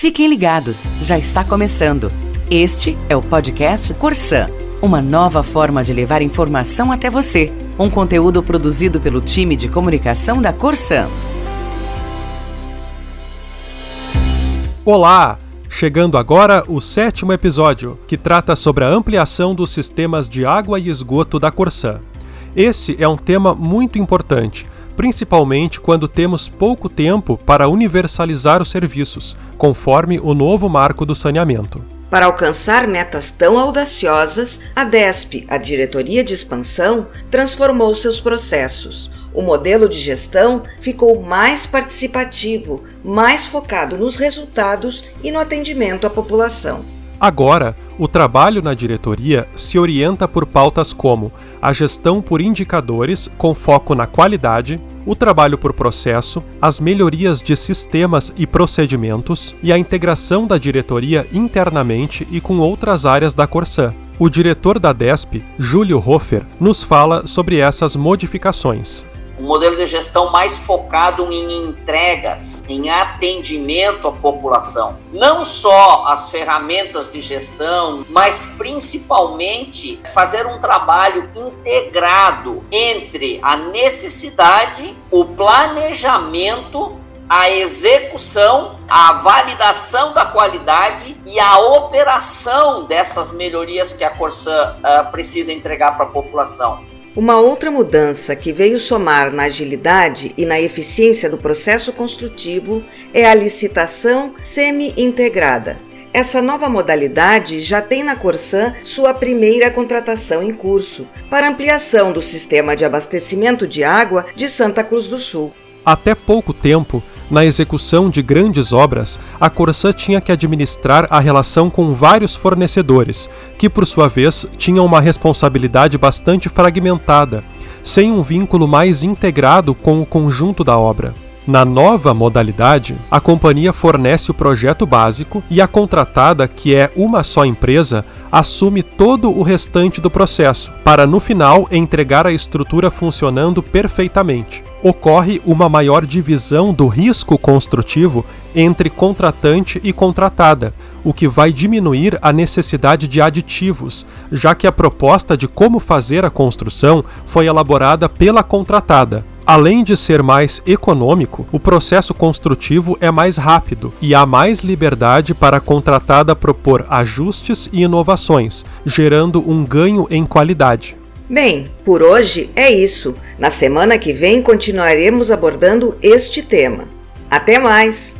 Fiquem ligados, já está começando. Este é o podcast Corsan, uma nova forma de levar informação até você. Um conteúdo produzido pelo time de comunicação da Corsan. Olá! Chegando agora o sétimo episódio, que trata sobre a ampliação dos sistemas de água e esgoto da Corsan. Esse é um tema muito importante, principalmente quando temos pouco tempo para universalizar os serviços, conforme o novo marco do saneamento. Para alcançar metas tão audaciosas, a DESP, a Diretoria de Expansão, transformou seus processos. O modelo de gestão ficou mais participativo, mais focado nos resultados e no atendimento à população. Agora, o trabalho na diretoria se orienta por pautas como a gestão por indicadores com foco na qualidade, o trabalho por processo, as melhorias de sistemas e procedimentos e a integração da diretoria internamente e com outras áreas da Corsan. O diretor da DESP, Júlio Hofer, nos fala sobre essas modificações um modelo de gestão mais focado em entregas, em atendimento à população. Não só as ferramentas de gestão, mas principalmente fazer um trabalho integrado entre a necessidade, o planejamento a execução, a validação da qualidade e a operação dessas melhorias que a Corsan uh, precisa entregar para a população. Uma outra mudança que veio somar na agilidade e na eficiência do processo construtivo é a licitação semi-integrada. Essa nova modalidade já tem na Corsan sua primeira contratação em curso para ampliação do sistema de abastecimento de água de Santa Cruz do Sul. Até pouco tempo, na execução de grandes obras, a Corsã tinha que administrar a relação com vários fornecedores, que por sua vez tinham uma responsabilidade bastante fragmentada, sem um vínculo mais integrado com o conjunto da obra. Na nova modalidade, a companhia fornece o projeto básico e a contratada, que é uma só empresa, assume todo o restante do processo, para no final entregar a estrutura funcionando perfeitamente ocorre uma maior divisão do risco construtivo entre contratante e contratada, o que vai diminuir a necessidade de aditivos, já que a proposta de como fazer a construção foi elaborada pela contratada. Além de ser mais econômico, o processo construtivo é mais rápido e há mais liberdade para a contratada propor ajustes e inovações, gerando um ganho em qualidade. Bem, por hoje é isso. Na semana que vem continuaremos abordando este tema. Até mais!